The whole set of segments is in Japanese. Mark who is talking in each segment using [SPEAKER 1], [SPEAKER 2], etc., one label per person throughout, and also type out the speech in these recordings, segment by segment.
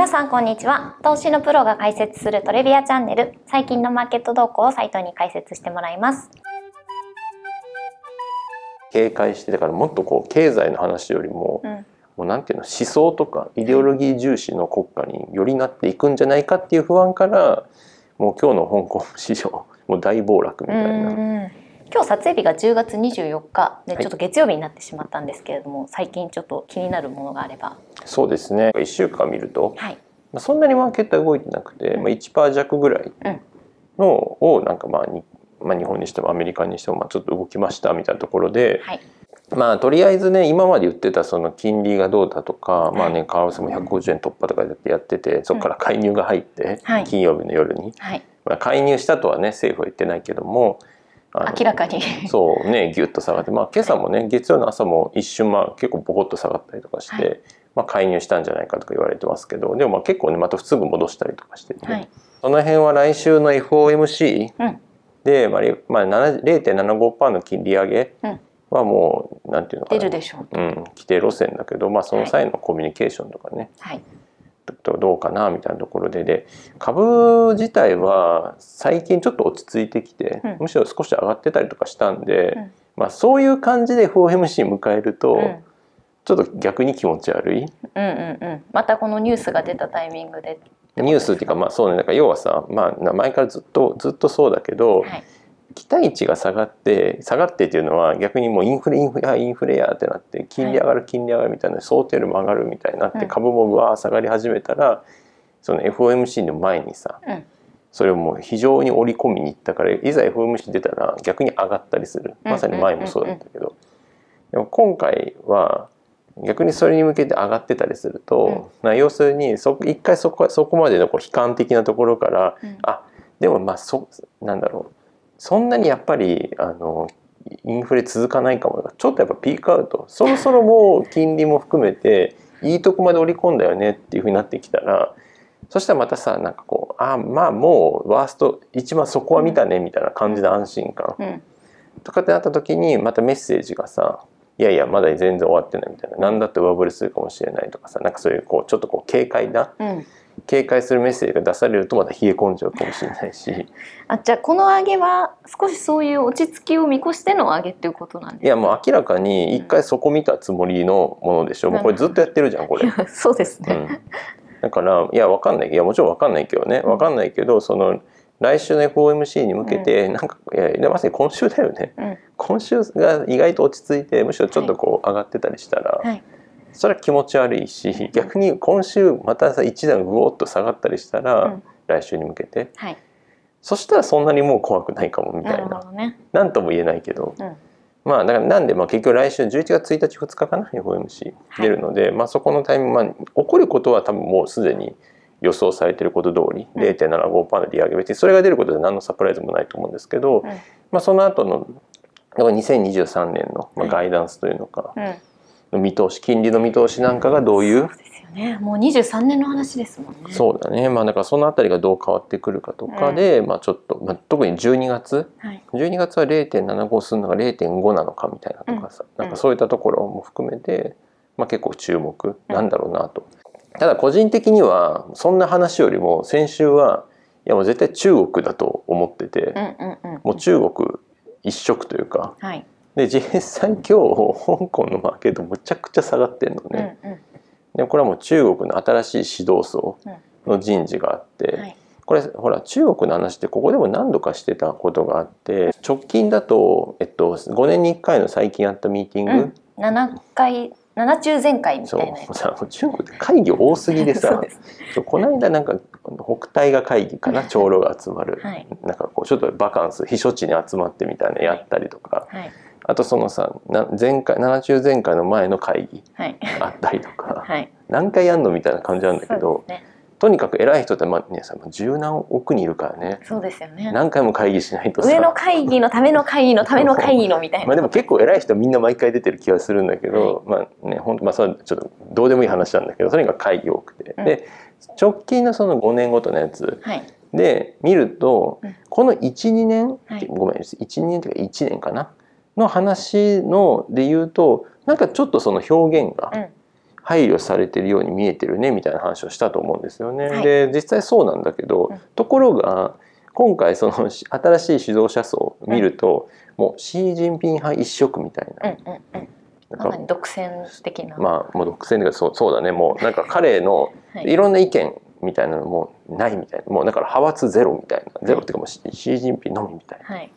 [SPEAKER 1] 皆さんこんにちは。投資のプロが解説するトレビアチャンネル。最近のマーケット動向をサイトに解説してもらいます。
[SPEAKER 2] 警戒してだからもっとこう経済の話よりも、うん、もうなんていうの思想とかイデオロギー重視の国家によりなっていくんじゃないかっていう不安からもう今日の香港市場もう大暴落みたいな。
[SPEAKER 1] 今日撮影日が10月24日でちょっと月曜日になってしまったんですけれども、はい、最近ちょっと気になるものがあれば。
[SPEAKER 2] そうですね。1週間見ると、はい、まあ、そんなにマーケットは動いてなくて、うん、まあ、1%弱ぐらいのをなんかまあに、まあ、日本にしてもアメリカにしてもまあちょっと動きましたみたいなところで、はい、まあとりあえずね今まで言ってたその金利がどうだとか、まあね為替も150円突破とかやっててそこから介入が入って、金曜日の夜に、まあ、介入したとはね政府は言ってないけども
[SPEAKER 1] 明らかに。
[SPEAKER 2] そうねギュッと下がって。まあ今朝もね月曜の朝も一瞬まあ結構ボコッと下がったりとかして、はい、まあ介入したんじゃないかとか言われてますけどでもまあ結構ねまたすぐ戻したりとかしてね、はい、その辺は来週の FOMC で、うん、まあ、まあ、0.75%の金利上げはもうなんていうのか
[SPEAKER 1] な。出るでしょう、
[SPEAKER 2] うん、規定路線だけど、まあ、その際のコミュニケーションとかね、はいどうかなみたいなところで。で株自体は最近ちょっと落ち着いてきて、うん、むしろ少し上がってたりとかしたんで、うん、まあ、そういう感じで FOMC 迎えると、うん、ちょっと逆に気持ち悪い、うん
[SPEAKER 1] うんうん、またこのニュースが出たタイミングで
[SPEAKER 2] ニュースっていうかまあそうね。なんか要はさ、まあ、前からずっとずっとそうだけど、はい期待値が下がって下がってっていうのは逆にもうインフレインフレインフレやってなって金利上がる金利上がるみたいな想定よりも上がるみたいになって株もわー下がり始めたらその FOMC の前にさ、それをもう非常に織り込みに行ったからいざ FOMC 出たら逆に上がったりする。まさに前もそうだったけど。でも今回は逆にそれに向けて上がってたりすると、うん、要するにそ一回そこそこまでのこう悲観的なところから、うん、あでもまあそなんだろうそんなにやっぱりあのインフレ続かないかもちょっとやっぱピークアウト。そろそろもう金利も含めていいとこまで織り込んだよねっていうふうになってきたらそしたらまたさなんかこうあまあもうワースト一番そこは見たねみたいな感じで安心感、うん、とかってなった時にまたメッセージがさいやいやまだ全然終わってないみたいな。何だって上振れするかもしれないとかさなんかそういうこうちょっとこう軽快な、うん警戒するメッセージが出されるとまた冷え込んじゃうかもしれないし。
[SPEAKER 1] あじゃあこの上げは少しそういう落ち着きを見越しての上げっていうことなんですか？
[SPEAKER 2] いやもう明らかに一回そこ見たつもりのものでしょ、うん、もうこれずっとやってるじゃんこれ。
[SPEAKER 1] そうですね、
[SPEAKER 2] うん、だからいやわかんないいやもちろんわかんないけどねわかんないけどその来週の FOMC に向けて、なんかいやまさに今週だよね、うん、今週が意外と落ち着いてむしろちょっとこう上がってたりしたら、はいそれは気持ち悪いし逆に今週またさ一段ぐおっと下がったりしたら、うん、来週に向けて、はい、そしたらそんなにもう怖くないかもみたいな。な,、んとも言えないけど、うん、まあだからなんでまあ結局来週11月1日2日かな FOMC 出るので、はい、まあそこのタイミング、まあ、起こることは多分もうすでに予想されていること通り、うん、0.75%の利上げ別にそれが出ることで何のサプライズもないと思うんですけど、うん、まあその後の2023年のまあガイダンスというのか、うん。の見通し金利の見通しなんかがどういう？
[SPEAKER 1] そうですよね。もう23年の話ですもんね。
[SPEAKER 2] そうだね。まあだからそのあたりがどう変わってくるかとかで、うん、まあちょっと、まあ、特に12月、はい、12月は0.75するのが0.5なのかみたいなとかさ、うん、なんかそういったところも含めて、まあ、結構注目なんだろうなと、うん、ただ個人的にはそんな話よりも先週はいやもう絶対中国だと思ってて、もう中国一色というか、はいで実際今日香港のマーケットむちゃくちゃ下がってんのね、うんうん、でこれはもう中国の新しい指導層の人事があって、うんはい、これほら中国の話ってここでも何度かしてたことがあって直近だと、えっと、5年に1回の最近やったミーティング、
[SPEAKER 1] うん、7回7中全会みたいな
[SPEAKER 2] そう。さ中国って会議多すぎでさ そうこの間なんか北大が会議かな？長老が集まる、はい、なんかこうちょっとバカンス避暑地に集まってみたいなやったりとか、はい、あとそのさ前回七中前回の前の会議あったりとか、はい、何回やんのみたいな感じなんだけど、ね、とにかく偉い人ってまあねさ十何億人いるからね。
[SPEAKER 1] そうですよね。
[SPEAKER 2] 何回も会議しないと
[SPEAKER 1] 上の会議のための会議のための会議のみたいな。
[SPEAKER 2] まあでも結構偉い人みんな毎回出てる気がするんだけど、はい、まあねほんまあそれちょっとどうでもいい話なんだけどとにかく会議多くて、うん、で直近のその5年ごとのやつ、はい。で見ると、うん、この12年、はい、ごめん12年というか1年かなの話ので言うとなんかちょっとその表現が、うん、配慮されてるように見えてるねみたいな話をしたと思うんですよね。
[SPEAKER 1] はい。
[SPEAKER 2] で実際そうなんだけど、
[SPEAKER 1] うん。
[SPEAKER 2] ところが今回そのし新しい指導者層を見ると、もうシー・ジンピン派一色みたいな。
[SPEAKER 1] うんうんうん。
[SPEAKER 2] なんか
[SPEAKER 1] 独占的な、
[SPEAKER 2] まあもう独占でそうそうだね。もうなんか彼の
[SPEAKER 1] はい。
[SPEAKER 2] いろんな意見みたいなのもないみたいな。もうだから派閥ゼロみたいな。ゼロっていうかもうシシー・ジンピンのみみたいに
[SPEAKER 1] はい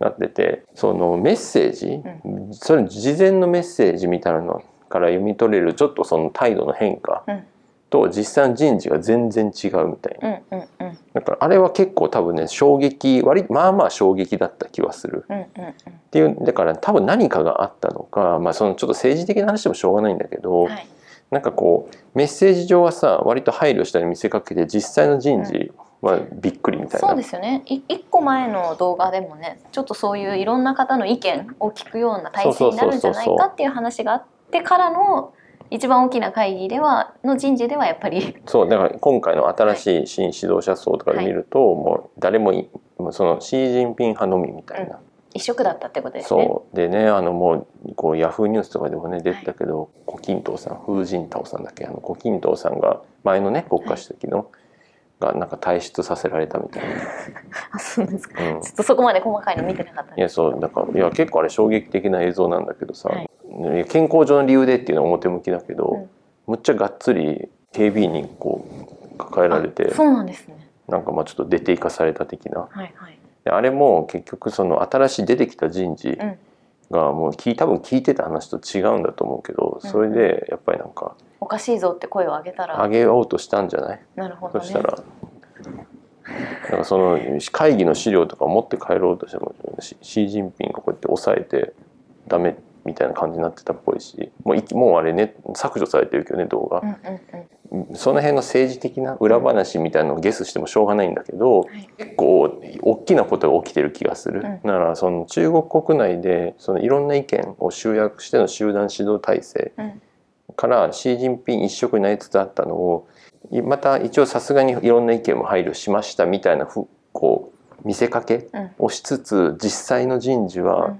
[SPEAKER 2] なっててそのメッセージ、それ事前のメッセージみたいなのから読み取れるちょっとその態度の変化
[SPEAKER 1] うん。
[SPEAKER 2] と実際の人事が全然違うみたいな。
[SPEAKER 1] うんうんうん。
[SPEAKER 2] だからあれは結構多分ね衝撃割まあまあ衝撃だった気はする。
[SPEAKER 1] うんうん
[SPEAKER 2] っていうだから多分何かがあったのか、まあ、そのちょっと政治的な話でもしょうがないんだけど、
[SPEAKER 1] うんはい。
[SPEAKER 2] なんかこうメッセージ上はさ割と配慮したり見せかけて実際の人事はびっくりみたいな、
[SPEAKER 1] そうですよね。い一個前の動画でもねちょっとそういういろんな方の意見を聞くような体制になるんじゃないかっていう話があってからの一番大きな会議ではの人事ではやっぱり
[SPEAKER 2] そうだから今回の新しい新指導者層とかで見ると、もう誰もそのシー・ジンピン派のみみたいな、
[SPEAKER 1] 一色だったってことですね。
[SPEAKER 2] そう。でねあのもうこうヤフーニュースとかでもね出てたけど胡錦涛さん風神涛さんだっけ？あの胡錦涛さんが前のね国家主席の、がなんか退出させられたみたい
[SPEAKER 1] あそうですか。
[SPEAKER 2] な、うん。
[SPEAKER 1] ちょっとそこまで細かいの見てなかった
[SPEAKER 2] いやそうだからいや結構あれ衝撃的な映像なんだけどさ、
[SPEAKER 1] はい。
[SPEAKER 2] ね健康上の理由でっていうのは表向きだけど、
[SPEAKER 1] うん。
[SPEAKER 2] むっちゃがっつり警備員にこう抱えられて
[SPEAKER 1] あそうなんですね。
[SPEAKER 2] なんかまあちょっと出ていかされた的な。
[SPEAKER 1] はいはい。
[SPEAKER 2] であれも結局その新しい出てきた人事
[SPEAKER 1] うん。
[SPEAKER 2] がもう聞い多分聞いてた話と違うんだと思うけどそれでやっぱりなんか
[SPEAKER 1] おかしいぞって声を上げたら、
[SPEAKER 2] 上げようとしたんじゃない？
[SPEAKER 1] なるほどね。
[SPEAKER 2] そしたら。なんかその会議の資料とか持って帰ろうとしてもシシー・ジンピンがこうやって押さえてダメみたいな感じになってたっぽいし。もういもうあれね削除されてるけどね動画。
[SPEAKER 1] うんうんうん。
[SPEAKER 2] その辺の政治的な裏話みたいなのをゲスしてもしょうがないんだけど、
[SPEAKER 1] はい。
[SPEAKER 2] 結構大きなことが起きてる気がする、
[SPEAKER 1] うん。
[SPEAKER 2] だからその中国国内でそのいろんな意見を集約しての集団指導体制。
[SPEAKER 1] うん
[SPEAKER 2] からシー・ジンピン一色になりつつあったのをいまた一応さすがにいろんな意見も配慮しましたみたいなふこう見せかけ
[SPEAKER 1] うん。
[SPEAKER 2] をしつつ実際の人事は、
[SPEAKER 1] うん。
[SPEAKER 2] い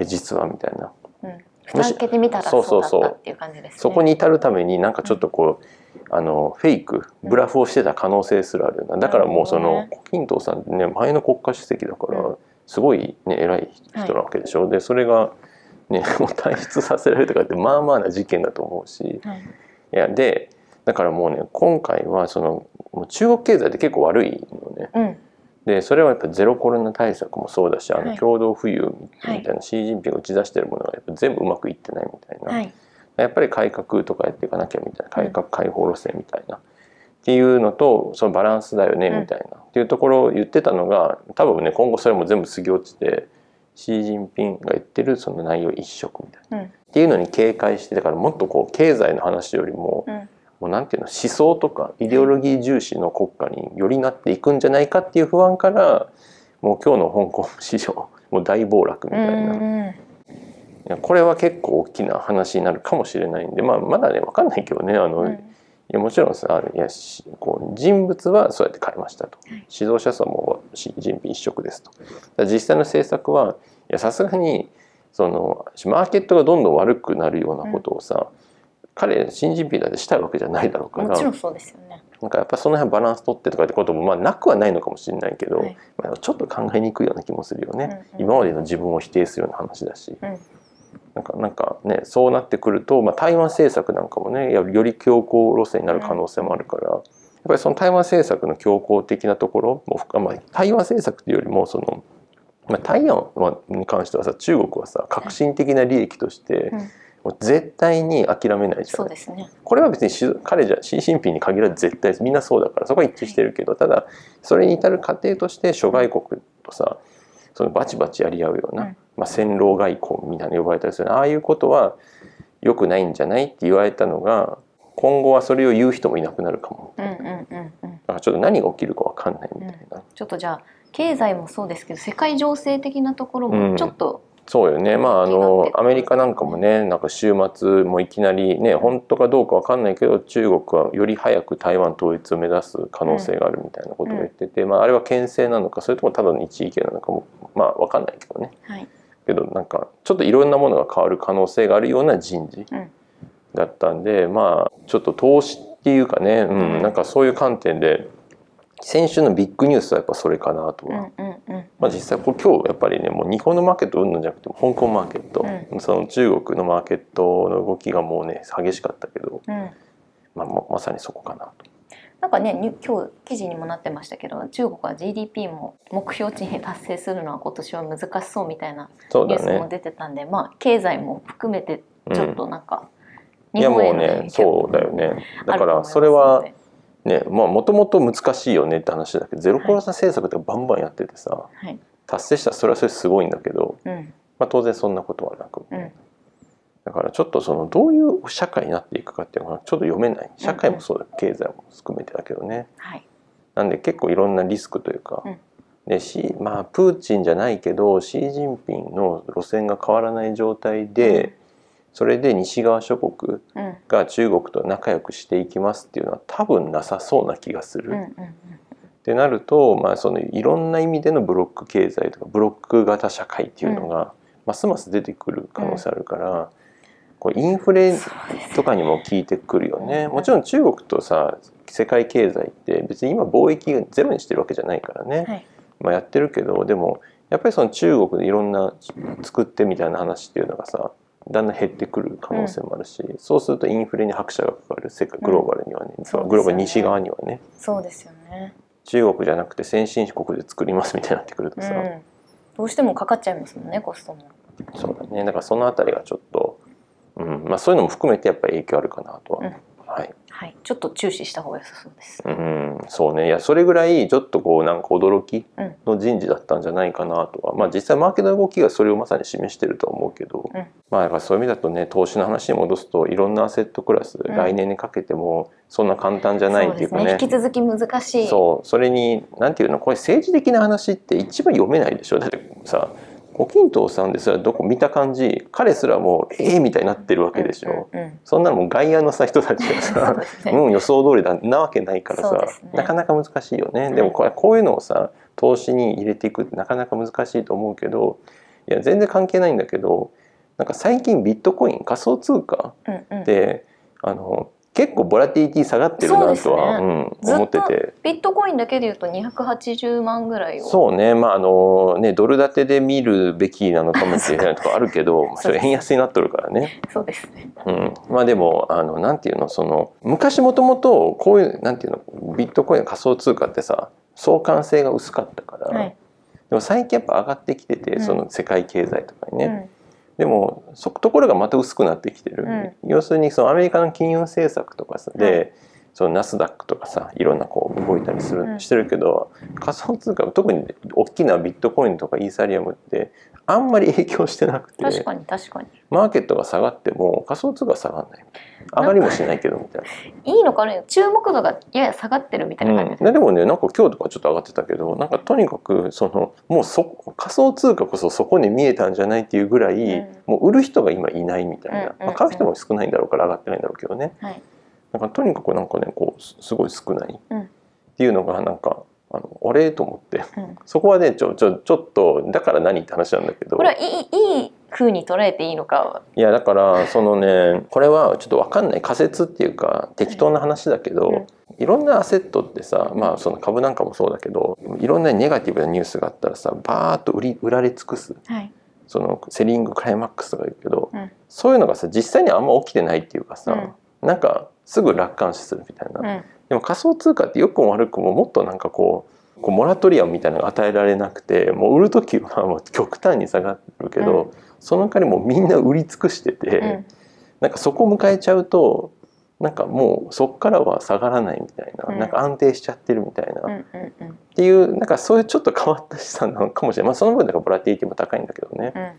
[SPEAKER 2] や実はみたいな。
[SPEAKER 1] うん。蓋開けてみたら
[SPEAKER 2] そ
[SPEAKER 1] そうう
[SPEAKER 2] そう。そう
[SPEAKER 1] だったっていう感じですね。
[SPEAKER 2] そこに至るためになんかちょっとこう、あのフェイクブラフをしてた可能性すらあるような。だからもうその胡錦涛さんってね前の国家主席だから
[SPEAKER 1] うん。
[SPEAKER 2] すごいね偉い人なわけでしょ、でそれがね もう退出させられるとかってまあまあな事件だと思うし
[SPEAKER 1] はい。
[SPEAKER 2] いやでだからもうね今回はそのもう中国経済って結構悪いのね
[SPEAKER 1] うん。
[SPEAKER 2] でそれはやっぱゼロコロナ対策もそうだしあ
[SPEAKER 1] はい
[SPEAKER 2] の共同富裕みた
[SPEAKER 1] はい
[SPEAKER 2] いなシー・ジンピンが打ち出してるものがやっぱ全部うまくいってないみたいな。
[SPEAKER 1] はい。
[SPEAKER 2] やっぱり改革とかやっていかなきゃみたいな改革開放路線みたいな、っていうのとそのバランスだよね
[SPEAKER 1] うん
[SPEAKER 2] みたいな、っていうところを言ってたのが多分ね今後それも全部過ぎ落ちてシー・ジンピンが言ってるその内容一色みたいな、
[SPEAKER 1] うん。
[SPEAKER 2] っていうのに警戒してだからもっとこう経済の話よりも、
[SPEAKER 1] うん。
[SPEAKER 2] もうなんていうの思想とかイデオロギー重視の国家によりなっていくんじゃないかっていう不安からもう今日の香港市場もう大暴落み
[SPEAKER 1] う
[SPEAKER 2] たいな。
[SPEAKER 1] ん。
[SPEAKER 2] いやこれは結構大きな話になるかもしれないんで、まあ、まだね分かんないけどねあの、い
[SPEAKER 1] うん。
[SPEAKER 2] やもちろんさいやしこう人物はそうやって変えましたと、
[SPEAKER 1] はい。
[SPEAKER 2] 指導者層もし人品一色ですと実際の政策はいやさすがにそのマーケットがどんどん悪くなるようなことをさ、彼新人品だってしたいわけじゃないだろうから
[SPEAKER 1] もちろんそうですよね。
[SPEAKER 2] なんかやっぱその辺バランス取ってとかってこともまあなくはないのかもしれないけど、
[SPEAKER 1] はい
[SPEAKER 2] まあ、ちょっと考えにくいような気もするよね、
[SPEAKER 1] うんうん
[SPEAKER 2] 今までの自分を否定するような話だし。
[SPEAKER 1] うん。
[SPEAKER 2] なんかなんかねそうなってくると、まあ、台湾政策なんかもねやより強硬路線になる可能性もあるから、やっぱりその台湾政策の強硬的なところも含まあ、台湾政策というよりもその、まあ、台湾はに関してはさ中国はさ革新的な利益として、
[SPEAKER 1] うん。
[SPEAKER 2] もう絶対に諦めないじゃ
[SPEAKER 1] ん。ですね。
[SPEAKER 2] これは別にし彼じゃ習近平に限らず絶対みんなそうだからそこは一致してるけどただそれに至る過程として諸外国とさそのバチバチやり合うような、
[SPEAKER 1] うん。
[SPEAKER 2] まあ、戦狼外交みたいな呼ばれたりするああいうことは良くないんじゃないって言われたのが今後はそれを言う人もいなくなるかも。
[SPEAKER 1] うんうんうんうん。
[SPEAKER 2] だからちょっと何が起きるか分かんないみたいな、
[SPEAKER 1] ちょっとじゃあ経済もそうですけど世界情勢的なところ
[SPEAKER 2] うん。
[SPEAKER 1] もちょっと、
[SPEAKER 2] そうよね。まああのアメリカなんかもねなんか週末もいきなりね本当かどうか分かんないけど中国はより早く台湾統一を目指す可能性があるみたいなことを言ってて、まあ、あれは牽制なのかそれともただの一意見なのかもまあ分かんないけどね。
[SPEAKER 1] はい。
[SPEAKER 2] けどなんかちょっといろんなものが変わる可能性があるような人事、
[SPEAKER 1] うん
[SPEAKER 2] だったんでまあちょっと投資っていうかね、うん、なんかそういう観点で先週のビッグニュースはやっぱそれかなとは、まあ、実際これ今日やっぱりねもう日本のマーケットうんぬんじゃなくても香港マーケット、うん、その中国のマーケットの動きがもうね激しかったけど、うん、まあ、まさにそこかなと。
[SPEAKER 1] なんかね今日記事にもなってましたけど中国は GDP も目標値に達成するのは今年は難しそうみたいなニュースも出てたんで、ね、まあ経済も含めてちょっとなんか、
[SPEAKER 2] うん、いやもうねそうだよね。だからそれはねまあもともと難しいよねって話だけどゼロコロナ政策ってバンバンやっててさ、はい、達成したらそれはそれすごいんだけど、うん、まあ、当然そんなことはなく、うん、だからちょっとそのどういう社会になっていくかっていうのがちょっと読めない。社会もそうだ、経済も含めてだけどね、はい、なんで結構いろんなリスクというか、でしまあプーチンじゃないけどシー・ジンピンの路線が変わらない状態で、それで西側諸国が中国と仲良くしていきますっていうのは多分なさそうな気がする。ってなると、まあ、そのいろんな意味でのブロック経済とかブロック型社会っていうのが、ますます出てくる可能性あるから、こうインフレとかにも効いてくるよね。もちろん中国とさ世界経済って別に今貿易ゼロにしてるわけじゃないからね、はい、まあ、やってるけどでもやっぱりその中国でいろんな作ってみたいな話っていうのがさだんだん減ってくる可能性もあるし、うん、そうするとインフレに拍車がかかる。世界グローバルにはね、うん、グローバル西側にはね。
[SPEAKER 1] そうですよね。
[SPEAKER 2] 中国じゃなくて先進国で作りますみたいになってくるとさ、うん、
[SPEAKER 1] どうしてもかかっちゃいますもんねコストも。
[SPEAKER 2] そうだね。だからそのあたりがちょっと、うん。まあ、そういうのも含めてやっぱり影響あるかなとは、はい
[SPEAKER 1] はい、ちょっと注視した方が良さそうです。
[SPEAKER 2] うん、そうね。いや、それぐらいちょっとこうなんか驚きの人事だったんじゃないかなとは、うん、まあ実際マーケットの動きがそれをまさに示してるとは思うけど、うん、まあだからそういう意味だとね、投資の話に戻すといろんなアセットクラス、うん、来年にかけてもそんな簡単じゃないっていうかね。ね
[SPEAKER 1] 引き続き難しい。
[SPEAKER 2] そう、それになんていうの、これ政治的な話って一番読めないでしょ。だってさ。胡錦涛さんですらどこ見た感じ彼すらもうええー、みたいになってるわけでしょ、うんうんうん、そんなのも外野のさ人たちがさ う、ね、うん予想通りだなわけないからさ、ね、なかなか難しいよね、うん、でもこれこういうのをさ投資に入れていくってなかなか難しいと思うけどいや全然関係ないんだけどなんか最近ビットコイン仮想通貨って、うんうん、あの結構ボラティティ下がってるなとはう、ね。うん、思ってて。
[SPEAKER 1] ビットコインだけでいうと280万ぐらいを。
[SPEAKER 2] そうね。まああのねドル建てで見るべきなのかもしれないとかあるけど それ円安になっとるからね。
[SPEAKER 1] そうですね、
[SPEAKER 2] うん、まあでもあのなんていうのその昔もともとこういうなんていうのビットコイン仮想通貨ってさ相関性が薄かったから、はい、でも最近やっぱ上がってきてて、その世界経済とかにね、うんでもそところがまた薄くなってきてる、うん、要するにそのアメリカの金融政策とかで、そのナスダックとかさいろんなこう動いたりする、してるけど仮想通貨特に大きなビットコインとかイーサリアムってあんまり影響してなくて
[SPEAKER 1] 確かに確かに。
[SPEAKER 2] マーケットが下がっても仮想通貨下がんない。上がりもしないけどみたい
[SPEAKER 1] な。いいのかね注目度がやや下がってるみたいな感じ。で、
[SPEAKER 2] うん、でもねなんか今日とかちょっと上がってたけどなんかとにかくそのもうそ仮想通貨こそそこに見えたんじゃないっていうぐらい、うん、もう売る人が今いないみたいな、まあ、買う人も少ないんだろうから上がってないんだろうけどね、はい、なんかとにかくなんかねこうすごい少ない。っていうのがなんかあのあれと思って、うん、そこはねちょちょちょっとだから何って話なんだけど。
[SPEAKER 1] これはいいいい風に捉えていいのか
[SPEAKER 2] いやだからそのねこれはちょっと分かんない。仮説っていうか適当な話だけど、うん、いろんなアセットってさまあその株なんかもそうだけどいろんなネガティブなニュースがあったらさバーッと売り売られ尽くす、はい、そのセリングクライマックスとか言うけど、うん、そういうのがさ実際にあんま起きてないっていうかさ、うん、なんかすぐ楽観視するみたいな。でも仮想通貨ってよくも悪くももっとなんかこうこうモラトリアムみたいなのが与えられなくてもう売る時はもう極端に下がるけど、うん、その代わりもうみんな売り尽くしてて、うん、なんかそこを迎えちゃうとなんかもうそこからは下がらないみたいなうん、なんか安定しちゃってるみたいな、うんうんうん、っていうなんかそういうちょっと変わった資産なのかもしれない、まあ、その分だからボラティティも高いんだけどね、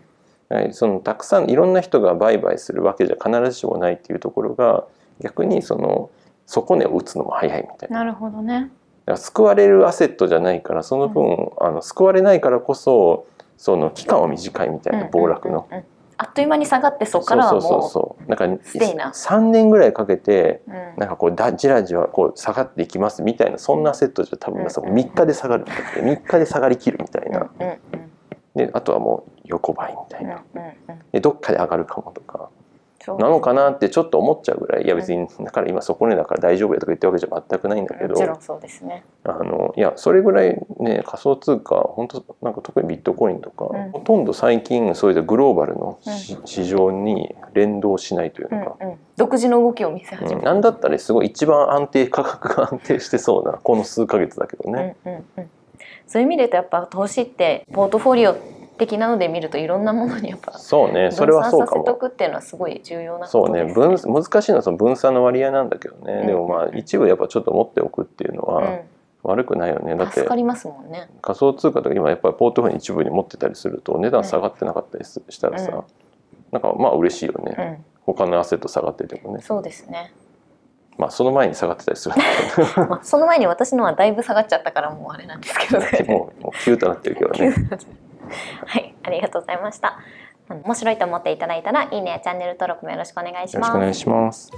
[SPEAKER 2] うん、そのたくさんいろんな人が売買するわけじゃ必ずしもないっていうところが逆にその底値を打つのも早いみたいな。
[SPEAKER 1] なるほどね。
[SPEAKER 2] 救われるアセットじゃないからその分、うん、あの救われないからこそその期間は短いみたいな暴落の。うんうんうん
[SPEAKER 1] あっという間に下がってそこからはもうそうそうそうなんか
[SPEAKER 2] 3年ぐらいかけて、うん、なんかこうだじらじらこう下がっていきますみたいなそんなセットじゃ多分さ、うん、3日で下がるみたいな3日で下がりきるみたいな、うんうん、であとはもう横ばいみたいな、うんうんうん、でどっかで上がるかもとかなのかなってちょっと思っちゃうぐらい。い。や別にだから今そこねだから大丈夫やとか言ってるわけじゃ全くないんだけど
[SPEAKER 1] もちろんそうですね。
[SPEAKER 2] あのいやそれぐらいね仮想通貨本当なんか特にビットコインとか、
[SPEAKER 1] うん。
[SPEAKER 2] ほとんど最近そういうグローバルの
[SPEAKER 1] うん。
[SPEAKER 2] し市場に連動しないというのか、
[SPEAKER 1] うんうん、独自の動きを見せ始めた、
[SPEAKER 2] うんなんだったらすごい一番安定価格が 安定してそうなこの数ヶ月だけどね。
[SPEAKER 1] うんうんうん、そういう意味でやっぱ投資ってポートフォリオ的なので見るといろんなものにやっぱ
[SPEAKER 2] そうねそれはそうか
[SPEAKER 1] 分散させと
[SPEAKER 2] も。
[SPEAKER 1] くっていうのはすごい重要な
[SPEAKER 2] そうね
[SPEAKER 1] ことです
[SPEAKER 2] 分難しいのはその分散の割合なんだけどね、
[SPEAKER 1] うん。
[SPEAKER 2] でもまあ一部やっぱちょっと持っておくっていうのは悪くないよね、
[SPEAKER 1] うん、
[SPEAKER 2] だって
[SPEAKER 1] 助かりますもんね。
[SPEAKER 2] 仮想通貨とか今やっぱりポートフォリオ一部に持ってたりすると値段下がってなかったりすしたらさ、
[SPEAKER 1] うん。
[SPEAKER 2] なんかまあ嬉しいよね、
[SPEAKER 1] うん、
[SPEAKER 2] 他のアセット下がっててもね。
[SPEAKER 1] そうですね。
[SPEAKER 2] まあその前に下がってたりする
[SPEAKER 1] まあその前に私のはだいぶ下がっちゃったからもうあれなんですけど、
[SPEAKER 2] どもうもうキューとなってるけどね
[SPEAKER 1] はい、ありがとうございました。面白いと思っていただいたらいいねやチャンネル登録もよろしくお願いします
[SPEAKER 2] よろしくお。願いします